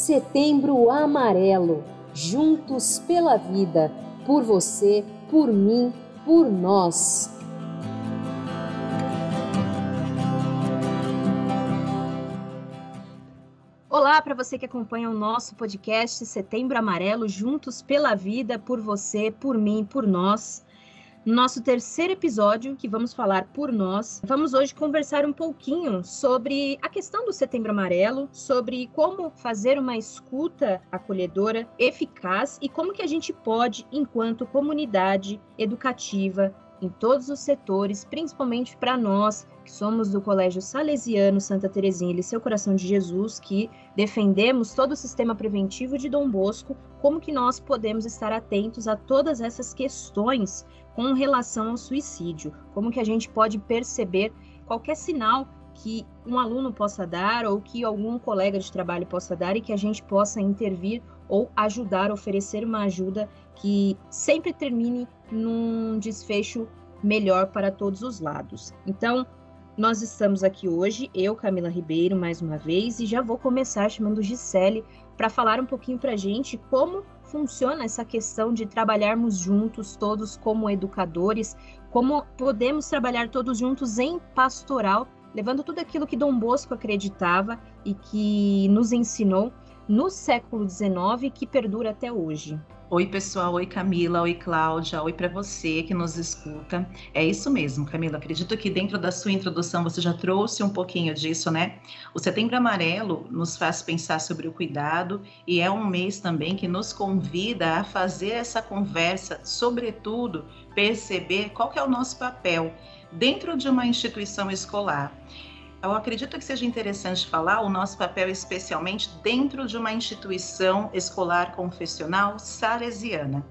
Setembro Amarelo, juntos pela vida, por você, por mim, por nós. Olá para você que acompanha o nosso podcast Setembro Amarelo, juntos pela vida, por você, por mim, por nós. Nosso terceiro episódio, que vamos falar por nós, vamos hoje conversar um pouquinho sobre a questão do Setembro Amarelo, sobre como fazer uma escuta acolhedora eficaz e como que a gente pode, enquanto comunidade educativa, em todos os setores, principalmente para nós que somos do Colégio Salesiano Santa Terezinha e Seu Coração de Jesus, que defendemos todo o sistema preventivo de Dom Bosco, como que nós podemos estar atentos a todas essas questões com relação ao suicídio, como que a gente pode perceber qualquer sinal que um aluno possa dar ou que algum colega de trabalho possa dar e que a gente possa intervir ou ajudar, oferecer uma ajuda que sempre termine num desfecho melhor para todos os lados. Então, nós estamos aqui hoje, eu, Camila Ribeiro, mais uma vez, e já vou começar chamando Gisele para falar um pouquinho para a gente como funciona essa questão de trabalharmos juntos, todos como educadores, como podemos trabalhar todos juntos em pastoral, levando tudo aquilo que Dom Bosco acreditava e que nos ensinou no século XIX que perdura até hoje. Oi, pessoal. Oi, Camila. Oi, Cláudia. Oi para você que nos escuta. É isso mesmo, Camila. Acredito que dentro da sua introdução você já trouxe um pouquinho disso, né? O Setembro Amarelo nos faz pensar sobre o cuidado e é um mês também que nos convida a fazer essa conversa, sobretudo perceber qual que é o nosso papel dentro de uma instituição escolar eu acredito que seja interessante falar o nosso papel, especialmente dentro de uma instituição escolar confessional salesiana,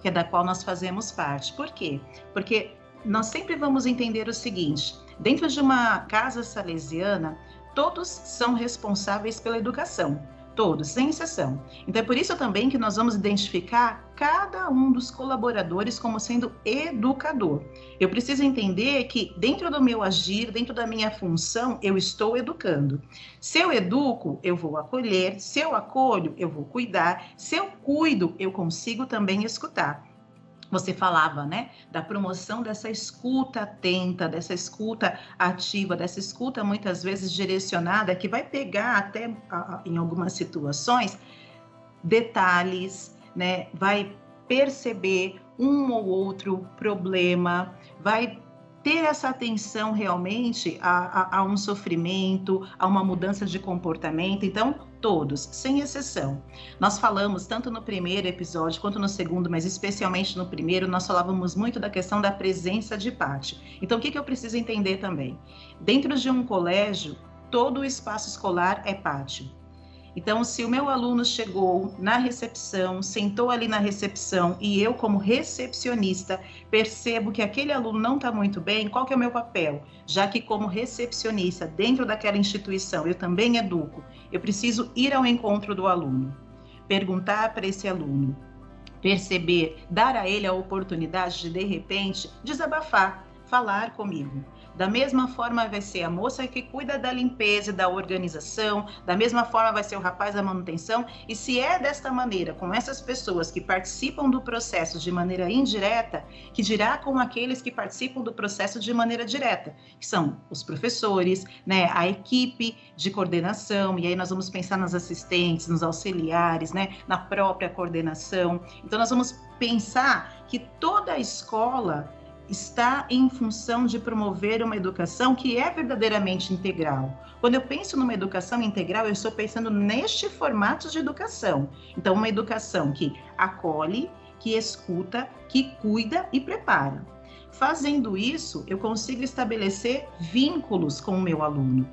que é da qual nós fazemos parte. Por quê? Porque nós sempre vamos entender o seguinte: dentro de uma casa salesiana, todos são responsáveis pela educação todos, sem exceção. Então é por isso também que nós vamos identificar cada um dos colaboradores como sendo educador. Eu preciso entender que dentro do meu agir, dentro da minha função, eu estou educando. Se eu educo, eu vou acolher, se eu acolho, eu vou cuidar, se eu cuido, eu consigo também escutar você falava, né, da promoção dessa escuta atenta, dessa escuta ativa, dessa escuta muitas vezes direcionada, que vai pegar até em algumas situações detalhes, né, vai perceber um ou outro problema, vai ter essa atenção realmente a, a, a, um sofrimento, a uma mudança de comportamento. Então, todos, sem exceção. Nós falamos tanto no primeiro episódio quanto no segundo, mas especialmente no primeiro, nós falávamos muito da questão da presença de pátio. Então, o que, que eu preciso entender também? Dentro de um colégio, todo o espaço escolar é pátio. Então, se o meu aluno chegou na recepção, sentou ali na recepção e eu, como recepcionista, percebo que aquele aluno não está muito bem, qual que é o meu papel? Já que, como recepcionista, dentro daquela instituição, eu também educo, eu preciso ir ao encontro do aluno, perguntar para esse aluno, perceber, dar a ele a oportunidade de, de repente, desabafar, falar comigo. Da mesma forma vai ser a moça que cuida da limpeza da organização, da mesma forma vai ser o rapaz da manutenção, e se é desta maneira, com essas pessoas que participam do processo de maneira indireta, que dirá com aqueles que participam do processo de maneira direta, que são os professores, né, a equipe de coordenação, e aí nós vamos pensar nas assistentes, nos auxiliares, né, na própria coordenação. Então nós vamos pensar que toda a escola está em função de promover uma educação que é verdadeiramente integral. Quando eu penso numa educação integral, eu estou pensando neste formato de educação. Então, uma educação que acolhe, que escuta, que cuida e prepara. Fazendo isso, eu consigo estabelecer vínculos com o meu aluno.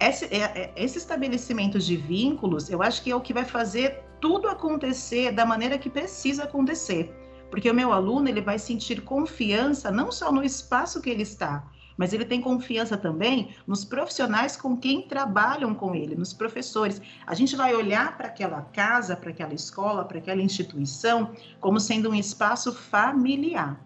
Esse, é, é, esse estabelecimento de vínculos, eu acho que é o que vai fazer tudo acontecer da maneira que precisa acontecer porque o meu aluno ele vai sentir confiança não só no espaço que ele está, mas ele tem confiança também nos profissionais com quem trabalham com ele, nos professores. A gente vai olhar para aquela casa, para aquela escola, para aquela instituição como sendo um espaço familiar.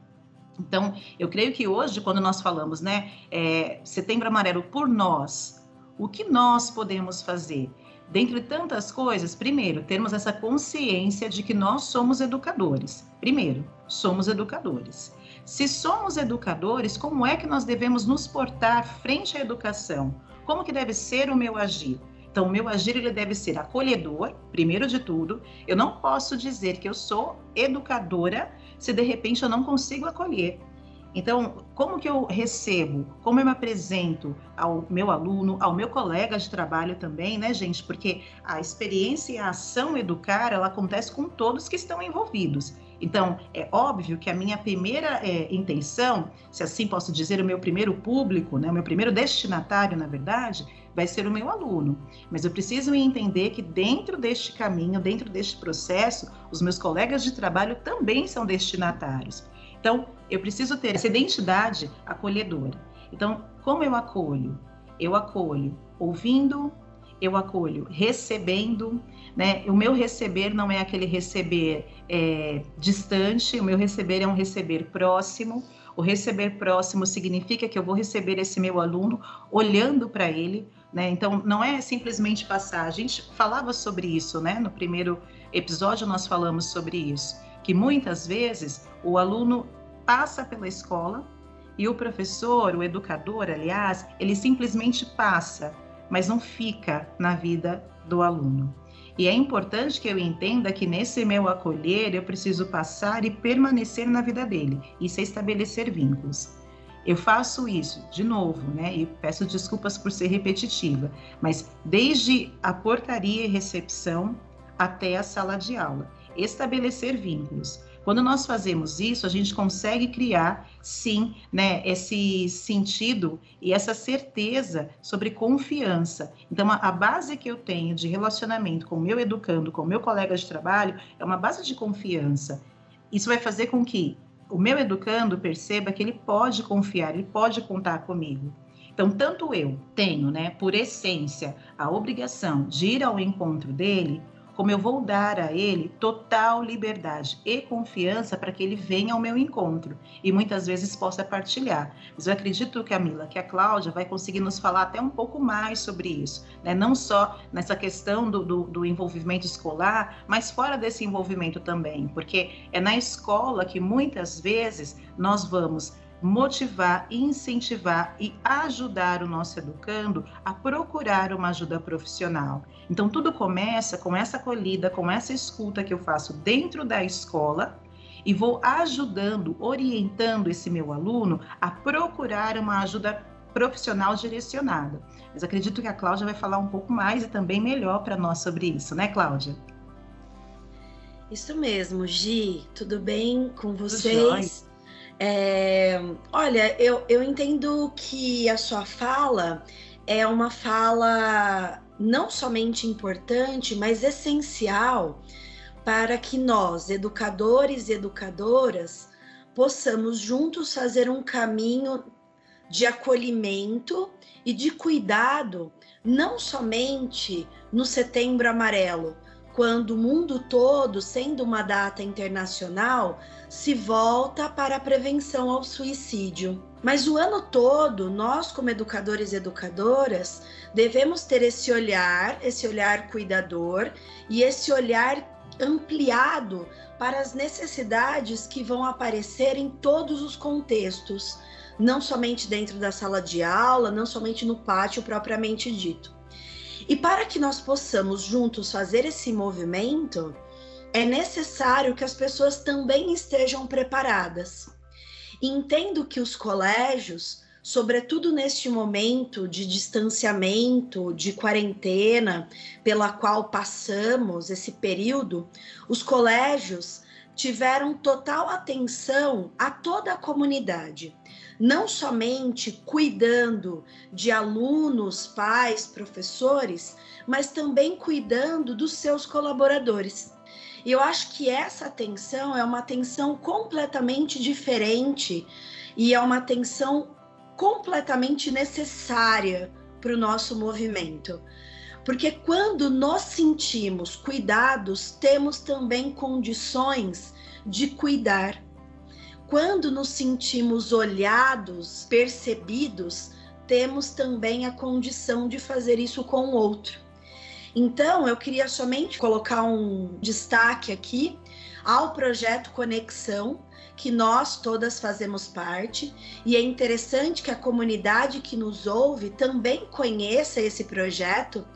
Então, eu creio que hoje, quando nós falamos, né, é, Setembro Amarelo por nós, o que nós podemos fazer? Dentre tantas coisas, primeiro, termos essa consciência de que nós somos educadores. Primeiro, somos educadores. Se somos educadores, como é que nós devemos nos portar frente à educação? Como que deve ser o meu agir? Então, o meu agir ele deve ser acolhedor, primeiro de tudo. Eu não posso dizer que eu sou educadora se de repente eu não consigo acolher. Então, como que eu recebo, como eu me apresento ao meu aluno, ao meu colega de trabalho também, né, gente? Porque a experiência e a ação educar, ela acontece com todos que estão envolvidos. Então, é óbvio que a minha primeira é, intenção, se assim posso dizer, o meu primeiro público, né, o meu primeiro destinatário, na verdade, vai ser o meu aluno. Mas eu preciso entender que dentro deste caminho, dentro deste processo, os meus colegas de trabalho também são destinatários. Então, eu preciso ter essa identidade acolhedora. Então, como eu acolho? Eu acolho ouvindo, eu acolho recebendo, né? O meu receber não é aquele receber é, distante, o meu receber é um receber próximo. O receber próximo significa que eu vou receber esse meu aluno olhando para ele, né? Então, não é simplesmente passar. A gente falava sobre isso, né? No primeiro episódio, nós falamos sobre isso, que muitas vezes o aluno passa pela escola e o professor, o educador, aliás, ele simplesmente passa, mas não fica na vida do aluno. E é importante que eu entenda que nesse meu acolher eu preciso passar e permanecer na vida dele. Isso é estabelecer vínculos. Eu faço isso de novo, né? E peço desculpas por ser repetitiva, mas desde a portaria e recepção até a sala de aula, estabelecer vínculos. Quando nós fazemos isso, a gente consegue criar, sim, né, esse sentido e essa certeza sobre confiança. Então, a, base que eu tenho de relacionamento com o meu educando, com o meu colega de trabalho, é uma base de confiança. Isso vai fazer com que o meu educando perceba que ele pode confiar, ele pode contar comigo. Então, tanto eu tenho, né, por essência, a obrigação de ir ao encontro dele, como eu vou dar a ele total liberdade e confiança para que ele venha ao meu encontro e muitas vezes possa partilhar. Mas eu acredito, Camila, que a Cláudia vai conseguir nos falar até um pouco mais sobre isso, né? não só nessa questão do, do, do envolvimento escolar, mas fora desse envolvimento também, porque é na escola que muitas vezes nós vamos motivar, incentivar e ajudar o nosso educando a procurar uma ajuda profissional. Então, tudo começa com essa acolhida, com essa escuta que eu faço dentro da escola e vou ajudando, orientando esse meu aluno a procurar uma ajuda profissional direcionada. Mas acredito que a Cláudia vai falar um pouco mais e também melhor para nós sobre isso, né, Cláudia? Isso mesmo, Gi. Tudo bem com vocês? É, olha, eu, eu entendo que a sua fala é uma fala não somente importante, mas essencial para que nós, educadores e educadoras, possamos juntos fazer um caminho de acolhimento e de cuidado, não somente no Setembro Amarelo, quando o mundo todo, sendo uma data internacional, se volta para a prevenção ao suicídio. Mas o ano todo, nós, como educadores e educadoras, devemos ter esse olhar, esse olhar cuidador e esse olhar ampliado para as necessidades que vão aparecer em todos os contextos, não somente dentro da sala de aula, não somente no pátio propriamente dito. E para que nós possamos juntos fazer esse movimento, é necessário que as pessoas também estejam preparadas. Entendo que os colégios, sobretudo neste momento de distanciamento, de quarentena, pela qual passamos esse período, os colégios tiveram total atenção a toda a comunidade, não somente cuidando de alunos, pais, professores, mas também cuidando dos seus colaboradores. E eu acho que essa atenção é uma atenção completamente diferente e é uma atenção completamente necessária para o nosso movimento. Porque quando nós sentimos cuidados, temos também condições de cuidar. Quando nos sentimos olhados, percebidos, temos também a condição de fazer isso com o outro. Então, eu queria somente colocar um destaque aqui ao projeto Conexão, que nós todas fazemos parte, e é interessante que a comunidade que nos ouve também conheça esse projeto,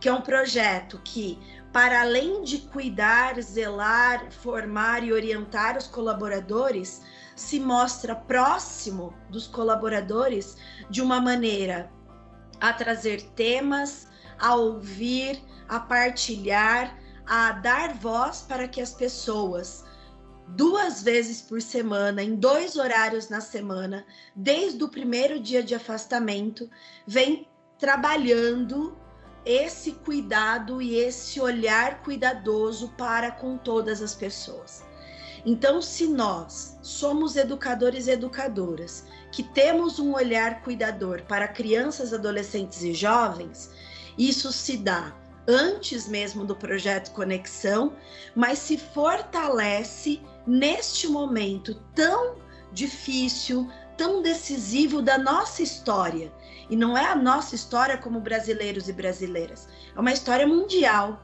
que é um projeto que, para além de cuidar, zelar, formar e orientar os colaboradores, se mostra próximo dos colaboradores de uma maneira a trazer temas, a ouvir, a partilhar, a dar voz para que as pessoas duas vezes por semana, em dois horários na semana, desde o primeiro dia de afastamento, vem trabalhando esse cuidado e esse olhar cuidadoso para com todas as pessoas. Então, se nós somos educadores e educadoras que temos um olhar cuidador para crianças, adolescentes e jovens, isso se dá antes mesmo do projeto Conexão, mas se fortalece neste momento tão difícil, tão decisivo da nossa história. E não é a nossa história como brasileiros e brasileiras, é uma história mundial.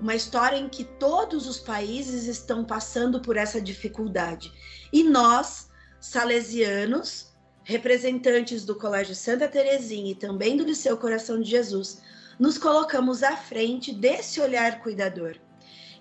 Uma história em que todos os países estão passando por essa dificuldade. E nós, salesianos, representantes do Colégio Santa Terezinha e também do Liceu Coração de Jesus, nos colocamos à frente desse olhar cuidador.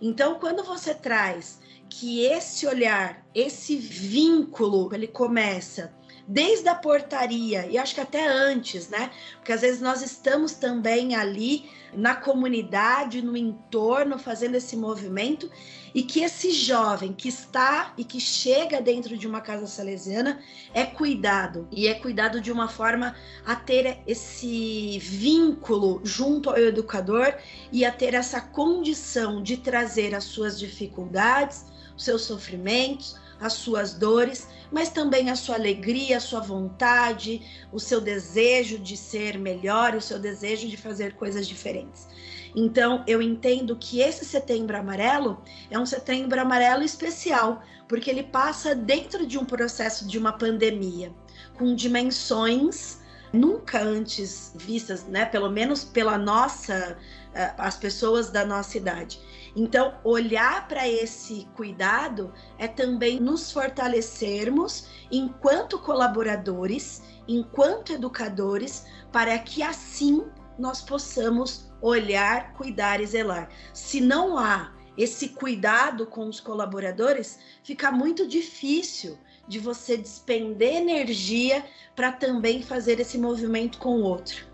Então, quando você traz que esse olhar, esse vínculo, ele começa desde a portaria e acho que até antes, né? Porque às vezes nós estamos também ali na comunidade, no entorno, fazendo esse movimento e que esse jovem que está e que chega dentro de uma casa salesiana é cuidado e é cuidado de uma forma a ter esse vínculo junto ao educador e a ter essa condição de trazer as suas dificuldades, os seus sofrimentos, as suas dores, mas também a sua alegria, a sua vontade, o seu desejo de ser melhor, o seu desejo de fazer coisas diferentes. Então, eu entendo que esse setembro amarelo é um setembro amarelo especial, porque ele passa dentro de um processo de uma pandemia, com dimensões nunca antes vistas, né? Pelo menos pela nossa, eh, as pessoas da nossa idade. Então, olhar para esse cuidado é também nos fortalecermos enquanto colaboradores, enquanto educadores, para que assim nós possamos olhar, cuidar e zelar. Se não há esse cuidado com os colaboradores, fica muito difícil de você despender energia para também fazer esse movimento com o outro.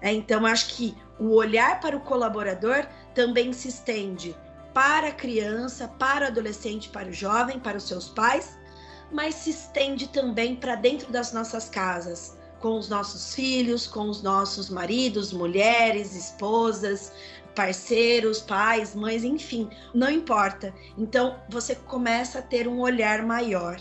É, então, acho que o olhar para o colaborador também se estende para a criança, para o adolescente, para o jovem, para os seus pais, mas se estende também para dentro das nossas casas, com os nossos filhos, com os nossos maridos, mulheres, esposas, parceiros, pais, mães, enfim, não importa. Então você começa a ter um olhar maior.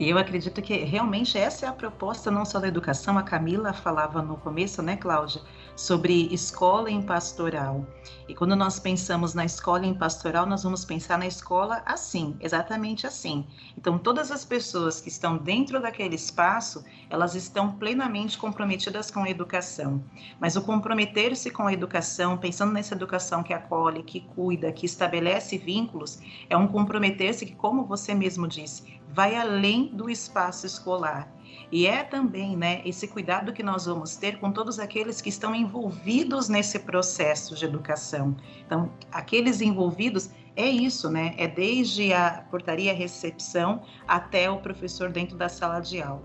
E eu acredito que realmente essa é a proposta não só da educação, a Camila falava no começo, né, Cláudia, sobre escola em pastoral. E quando nós pensamos na escola em pastoral, nós vamos pensar na escola assim, exatamente assim. Então, todas as pessoas que estão dentro daquele espaço, elas estão plenamente comprometidas com a educação. Mas o comprometer-se com a educação, pensando nessa educação que acolhe, que cuida, que estabelece vínculos, é um comprometer-se que, como você mesmo disse, vai além do espaço escolar. E é também né, esse cuidado que nós vamos ter com todos aqueles que estão envolvidos nesse processo de educação. Então, aqueles envolvidos é isso, né? É desde a portaria recepção até o professor dentro da sala de aula.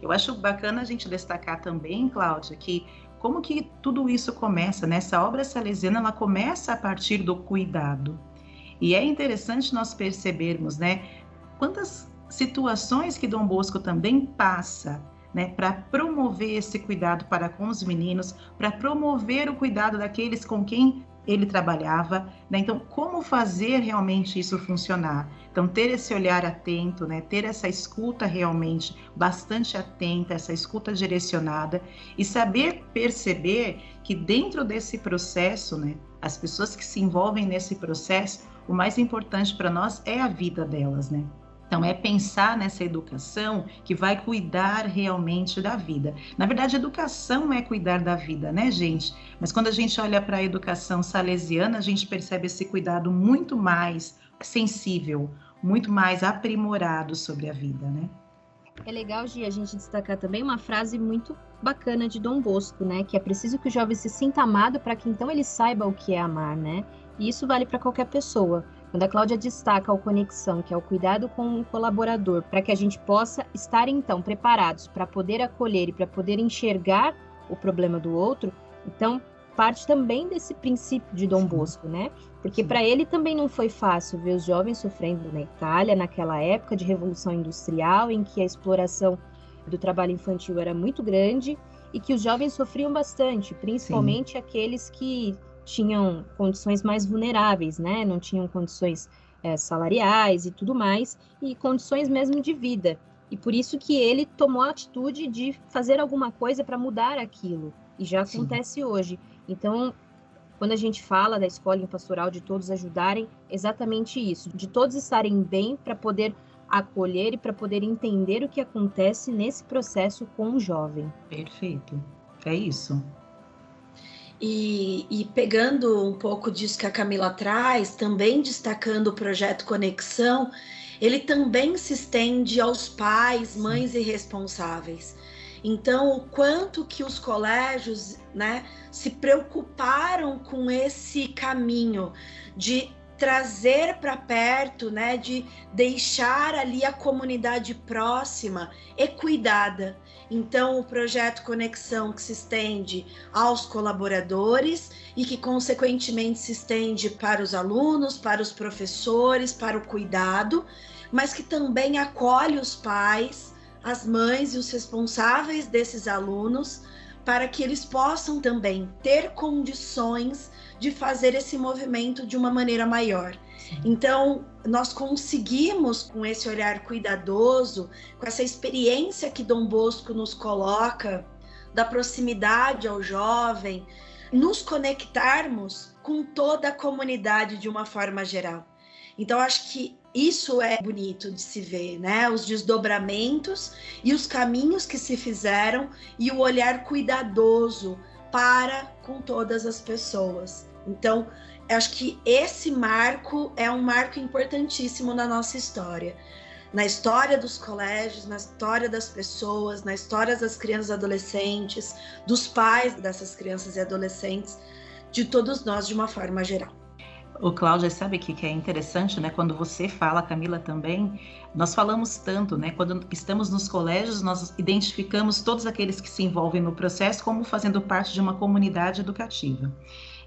Eu acho bacana a gente destacar também, Cláudia, que como que tudo isso começa, né? Essa obra salesiana, ela começa a partir do cuidado. E é interessante nós percebermos, né? Quantas situações que Dom Bosco também passa né, para promover esse cuidado para com os meninos, para promover o cuidado daqueles com quem ele trabalhava. Né? Então, como fazer realmente isso funcionar? Então, ter esse olhar atento, né? ter essa escuta realmente bastante atenta, essa escuta direcionada e saber perceber que dentro desse processo, né, as pessoas que se envolvem nesse processo, o mais importante para nós é a vida delas, né? Então, é pensar nessa educação que vai cuidar realmente da vida. Na verdade, educação é cuidar da vida, né, gente? Mas quando a gente olha para a educação salesiana, a gente percebe esse cuidado muito mais sensível, muito mais aprimorado sobre a vida, né? É legal, Gi, a gente destacar também uma frase muito bacana de Dom Bosco, né? Que é preciso que o jovem se sinta amado para que então ele saiba o que é amar, né? E isso vale para qualquer pessoa. Quando a Cláudia destaca a conexão, que é o cuidado com o colaborador, para que a gente possa estar então preparados para poder acolher e para poder enxergar o problema do outro, então parte também desse princípio de Dom Bosco, né? Porque para ele também não foi fácil ver os jovens sofrendo na Itália, naquela época de revolução industrial, em que a exploração do trabalho infantil era muito grande e que os jovens sofriam bastante, principalmente Sim. aqueles que tinham condições mais vulneráveis, né? Não tinham condições é, salariais e tudo mais, e condições mesmo de vida. E por isso que ele tomou a atitude de fazer alguma coisa para mudar aquilo. E já Sim. acontece hoje. Então, quando a gente fala da escola pastoral de todos ajudarem, exatamente isso, de todos estarem bem para poder acolher e para poder entender o que acontece nesse processo com o jovem. Perfeito. É isso. E, e, pegando um pouco disso que a Camila traz, também destacando o projeto Conexão, ele também se estende aos pais, mães e responsáveis. Então, o quanto que os colégios né, se preocuparam com esse caminho de trazer para perto, né, de deixar ali a comunidade próxima e cuidada. Então, o projeto Conexão que se estende aos colaboradores e que consequentemente se estende para os alunos, para os professores, para o cuidado, mas que também acolhe os pais, as mães e os responsáveis desses alunos para que eles possam também ter condições de fazer esse movimento de uma maneira maior. Então, nós conseguimos, com esse olhar cuidadoso, com essa experiência que Dom Bosco nos coloca, da proximidade ao jovem, nos conectarmos com toda a comunidade de uma forma geral. Então, acho que isso é bonito de se ver, né? Os desdobramentos e os caminhos que se fizeram e o olhar cuidadoso para com todas as pessoas. Então, acho que esse marco é um marco importantíssimo na nossa história. Na história dos colégios, na história das pessoas, na história das crianças e adolescentes, dos pais dessas crianças e adolescentes, de todos nós de uma forma geral. O Cláudia, sabe que, que é interessante, né? Quando você fala, Camila também, nós falamos tanto, né? Quando estamos nos colégios, nós identificamos todos aqueles que se envolvem no processo como fazendo parte de uma comunidade educativa.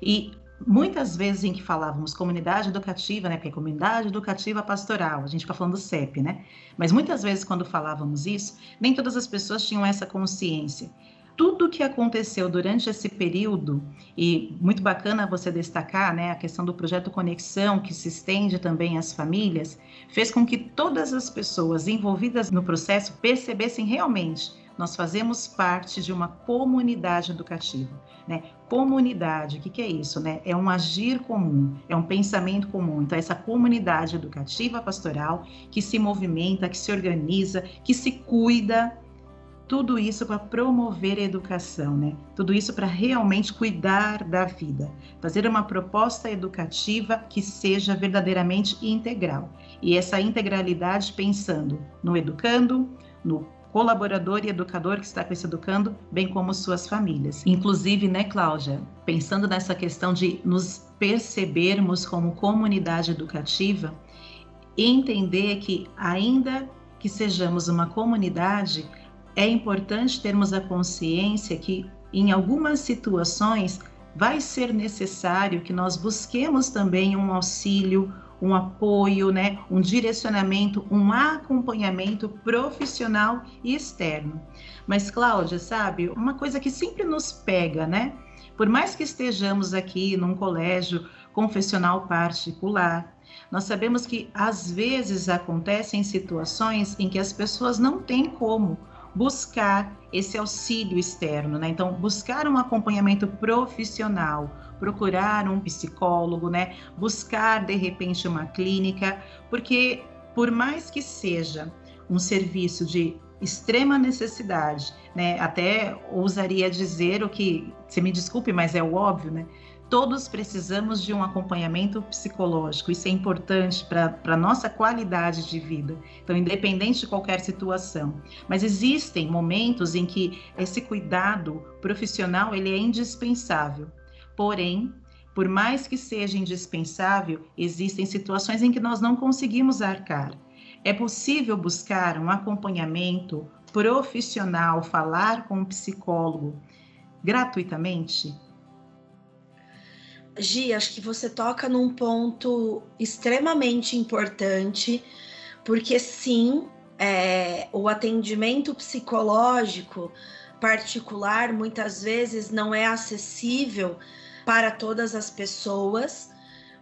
E muitas vezes em que falávamos comunidade educativa, né, porque é comunidade educativa pastoral, a gente fica falando CEP, né? Mas muitas vezes quando falávamos isso, nem todas as pessoas tinham essa consciência. Tudo que aconteceu durante esse período, e muito bacana você destacar, né, a questão do projeto Conexão, que se estende também às famílias, fez com que todas as pessoas envolvidas no processo percebessem realmente nós fazemos parte de uma comunidade educativa. Né? Comunidade, o que, que é isso? Né? É um agir comum, é um pensamento comum. Então, essa comunidade educativa pastoral que se movimenta, que se organiza, que se cuida, tudo isso para promover a educação, né? Tudo isso para realmente cuidar da vida, fazer uma proposta educativa que seja verdadeiramente integral. E essa integralidade pensando no educando, no colaborador e educador que está com esse educando, bem como suas famílias. Inclusive, né, Cláudia, pensando nessa questão de nos percebermos como comunidade educativa, entender que ainda que sejamos uma comunidade, é importante termos a consciência que em algumas situações vai ser necessário que nós busquemos também um auxílio, um apoio, né, um direcionamento, um acompanhamento profissional e externo. Mas Cláudia, sabe, uma coisa que sempre nos pega, né? Por mais que estejamos aqui num colégio confessional particular, nós sabemos que às vezes acontecem situações em que as pessoas não têm como buscar esse auxílio externo, né? Então, buscar um acompanhamento profissional, procurar um psicólogo, né? Buscar de repente uma clínica, porque por mais que seja um serviço de extrema necessidade, né? Até ousaria dizer o que, você me desculpe, mas é o óbvio, né? Todos precisamos de um acompanhamento psicológico, isso é importante para a nossa qualidade de vida. Então, independente de qualquer situação. Mas existem momentos em que esse cuidado profissional ele é indispensável. Porém, por mais que seja indispensável, existem situações em que nós não conseguimos arcar. É possível buscar um acompanhamento profissional, falar com um psicólogo gratuitamente? Gi, acho que você toca num ponto extremamente importante, porque sim, é, o atendimento psicológico particular muitas vezes não é acessível para todas as pessoas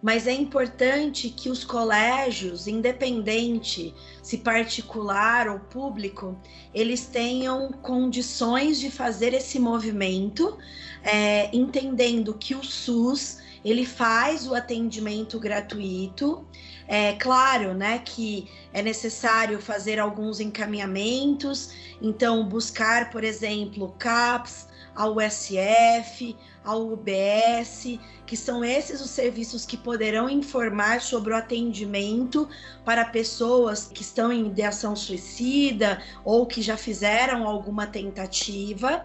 mas é importante que os colégios, independente se particular ou público, eles tenham condições de fazer esse movimento, é, entendendo que o SUS ele faz o atendimento gratuito. É claro, né, que é necessário fazer alguns encaminhamentos, então buscar, por exemplo, CAPS, a USF, a UBS, que são esses os serviços que poderão informar sobre o atendimento para pessoas que estão em ideação suicida ou que já fizeram alguma tentativa.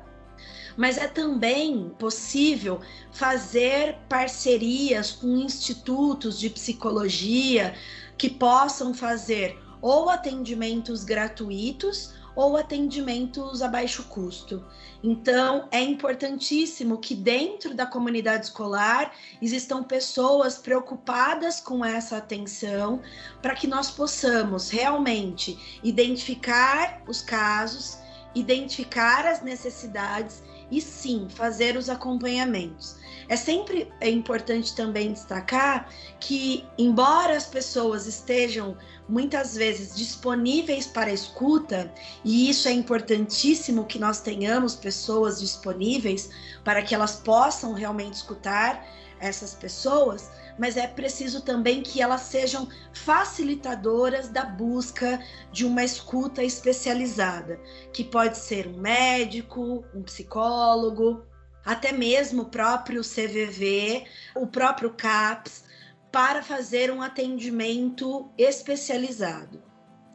Mas é também possível fazer parcerias com institutos de psicologia que possam fazer ou atendimentos gratuitos ou atendimentos a baixo custo. Então, é importantíssimo que dentro da comunidade escolar existam pessoas preocupadas com essa atenção para que nós possamos realmente identificar os casos, identificar as necessidades e sim fazer os acompanhamentos. É sempre é importante também destacar que, embora as pessoas estejam muitas vezes disponíveis para escuta, e isso é importantíssimo que nós tenhamos pessoas disponíveis para que elas possam realmente escutar essas pessoas, mas é preciso também que elas sejam facilitadoras da busca de uma escuta especializada, que pode ser um médico, um psicólogo, até mesmo o próprio CVV, o próprio CAPS, para fazer um atendimento especializado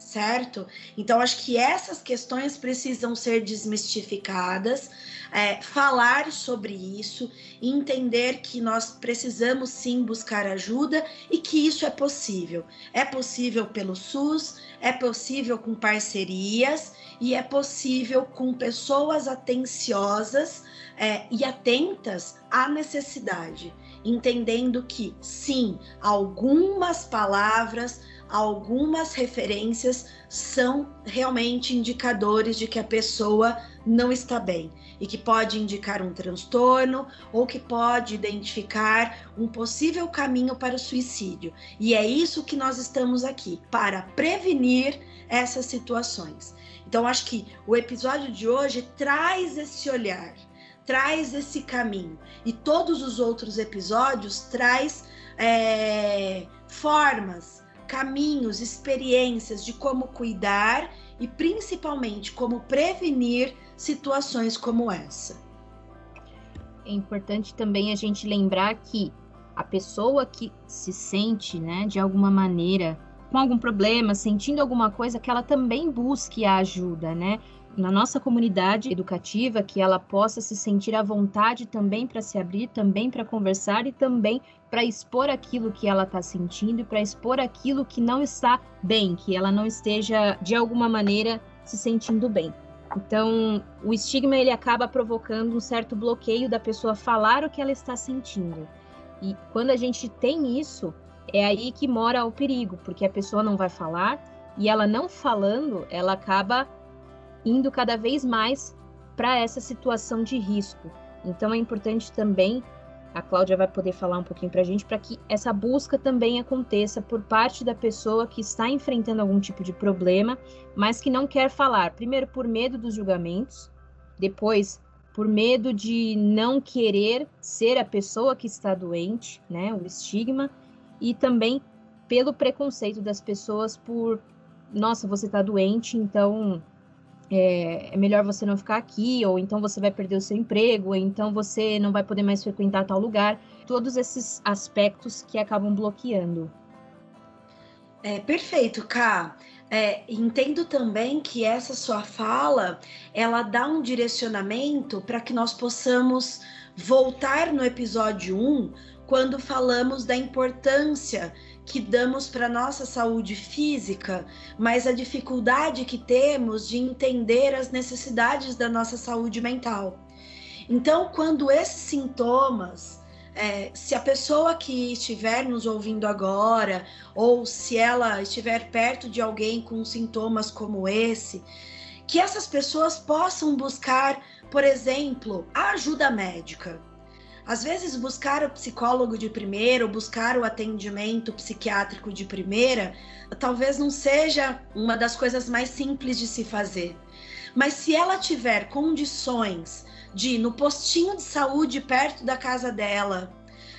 certo? Então, acho que essas questões precisam ser desmistificadas, é, falar sobre isso, entender que nós precisamos sim buscar ajuda e que isso é possível. É possível pelo SUS, é possível com parcerias e é possível com pessoas atenciosas é, e atentas à necessidade, entendendo que sim, algumas palavras algumas referências são realmente indicadores de que a pessoa não está bem e que pode indicar um transtorno ou que pode identificar um possível caminho para o suicídio. E é isso que nós estamos aqui para prevenir essas situações. Então acho que o episódio de hoje traz esse olhar, traz esse caminho e todos os outros episódios traz é, formas caminhos, experiências de como cuidar e principalmente como prevenir situações como essa. É importante também a gente lembrar que a pessoa que se sente, né, de alguma maneira com algum problema, sentindo alguma coisa, que ela também busque a ajuda, né? Na nossa comunidade educativa, que ela possa se sentir à vontade também para se abrir, também para conversar e também para expor aquilo que ela está sentindo e para expor aquilo que não está bem, que ela não esteja de alguma maneira se sentindo bem. Então, o estigma ele acaba provocando um certo bloqueio da pessoa falar o que ela está sentindo. E quando a gente tem isso, é aí que mora o perigo, porque a pessoa não vai falar e ela não falando, ela acaba indo cada vez mais para essa situação de risco. Então é importante também a Cláudia vai poder falar um pouquinho para a gente, para que essa busca também aconteça por parte da pessoa que está enfrentando algum tipo de problema, mas que não quer falar. Primeiro, por medo dos julgamentos, depois, por medo de não querer ser a pessoa que está doente, né, o estigma, e também pelo preconceito das pessoas por, nossa, você está doente, então é, é, melhor você não ficar aqui, ou então você vai perder o seu emprego, ou então você não vai poder mais frequentar tal lugar. Todos esses aspectos que acabam bloqueando. É, perfeito, Ká. É, entendo também que essa sua fala ela dá um direcionamento para que nós possamos voltar no episódio 1, quando falamos da importância que damos para nossa saúde física, mas a dificuldade que temos de entender as necessidades da nossa saúde mental. Então, quando esses sintomas, é, se a pessoa que estiver nos ouvindo agora, ou se ela estiver perto de alguém com sintomas como esse, que essas pessoas possam buscar, por exemplo, a ajuda médica às vezes, buscar o psicólogo de primeira ou buscar o atendimento psiquiátrico de primeira talvez não seja uma das coisas mais simples de se fazer. Mas se ela tiver condições de ir no postinho de saúde perto da casa dela,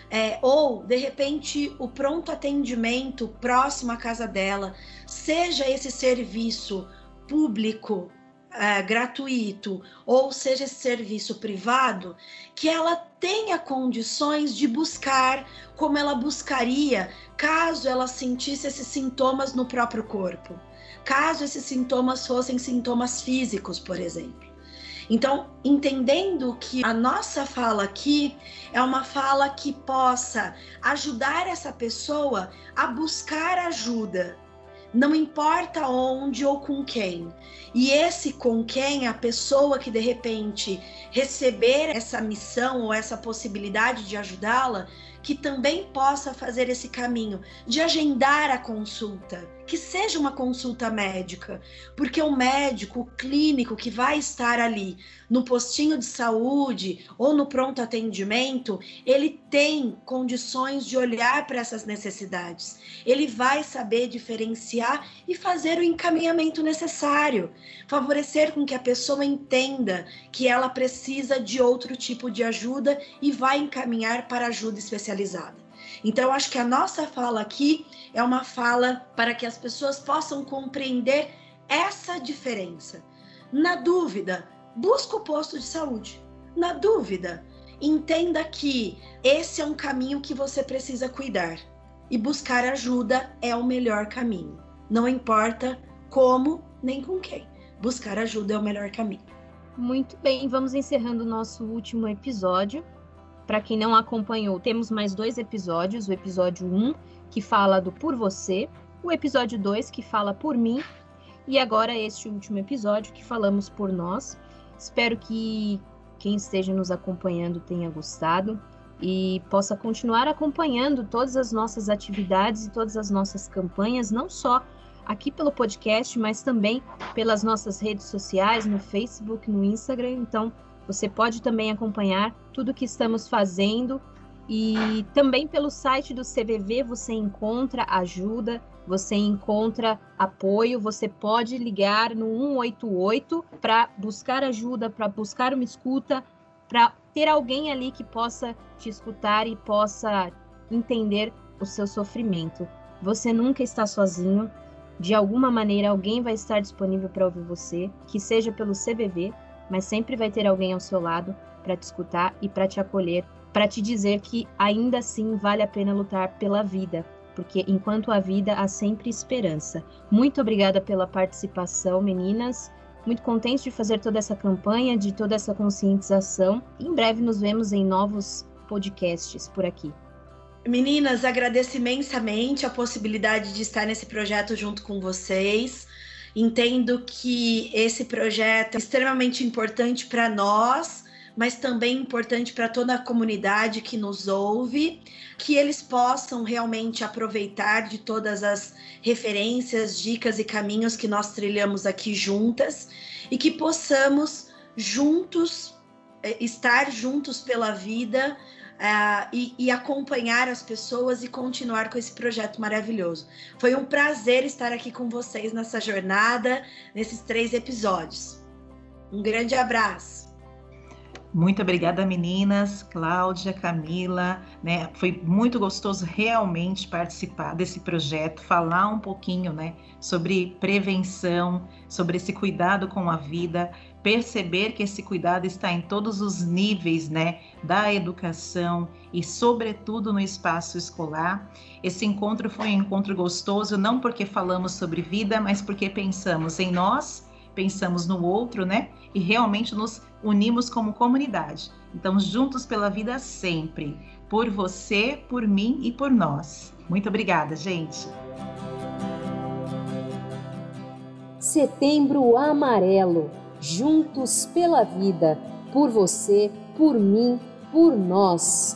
é, ou de repente o pronto atendimento próximo à casa dela, seja esse serviço público é, gratuito ou seja esse serviço privado, que ela tenha condições de buscar como ela buscaria caso ela sentisse esses sintomas no próprio corpo, caso esses sintomas fossem sintomas físicos, por exemplo. Então, entendendo que a nossa fala aqui é uma fala que possa ajudar essa pessoa a buscar ajuda, não importa onde ou com quem. E esse com quem, a pessoa que de repente receber essa missão ou essa possibilidade de ajudá-la, que também possa fazer esse caminho de agendar a consulta, que seja uma consulta médica, porque o médico, o clínico que vai estar ali no postinho de saúde ou no pronto atendimento, ele tem condições de olhar para essas necessidades. Ele vai saber diferenciar e fazer o encaminhamento necessário, favorecer com que a pessoa entenda que ela precisa de outro tipo de ajuda e vai encaminhar para ajuda especializada. Então, acho que a nossa fala aqui é uma fala para que as pessoas possam compreender essa diferença. Na dúvida, busca o posto de saúde. Na dúvida, entenda que esse é um caminho que você precisa cuidar e buscar ajuda é o melhor caminho. Não importa como nem com quem. Buscar ajuda é o melhor caminho. Muito bem, vamos encerrando o nosso último episódio. Para quem não acompanhou, temos mais dois episódios: o episódio 1, que fala do por você, o episódio 2, que fala por mim, e agora este último episódio, que falamos por nós. Espero que quem esteja nos acompanhando tenha gostado e possa continuar acompanhando todas as nossas atividades e todas as nossas campanhas, não só aqui pelo podcast, mas também pelas nossas redes sociais, no Facebook, no Instagram. Então, você pode também acompanhar tudo que estamos fazendo e também pelo site do CVV você encontra ajuda, você encontra apoio, você pode ligar no 188 para buscar ajuda, para buscar uma escuta, para ter alguém ali que possa te escutar e possa entender o seu sofrimento. Você nunca está sozinho. De alguma maneira, alguém vai estar disponível para ouvir você, que seja pelo CVV, mas sempre vai ter alguém ao seu lado para te escutar e para te acolher, para te dizer que ainda assim vale a pena lutar pela vida, porque enquanto há vida há sempre esperança. Muito obrigada pela participação, meninas. Muito contente de fazer toda essa campanha, de toda essa conscientização. Em breve nos vemos em novos podcasts por aqui. Meninas, agradeço imensamente a possibilidade de estar nesse projeto junto com vocês. Entendo que esse projeto é extremamente importante para nós mas também importante para toda a comunidade que nos ouve, que eles possam realmente aproveitar de todas as referências, dicas e caminhos que nós trilhamos aqui juntas e que possamos juntos eh, estar juntos pela vida uh, e, e, acompanhar as pessoas e continuar com esse projeto maravilhoso. Foi um prazer estar aqui com vocês nessa jornada, nesses três episódios. Um grande abraço. Muito obrigada, meninas, Cláudia, Camila, né? Foi muito gostoso realmente participar desse projeto, falar um pouquinho, né, sobre prevenção, sobre esse cuidado com a vida, perceber que esse cuidado está em todos os níveis, né, da educação e sobretudo no espaço escolar. Esse encontro foi um encontro gostoso não porque falamos sobre vida, mas porque pensamos em nós, pensamos no outro, né? E realmente nos unimos como comunidade. Então, juntos pela vida sempre. Por você, por mim e por nós. Muito obrigada, gente. Setembro Amarelo. Juntos pela vida. Por você, por mim, por nós.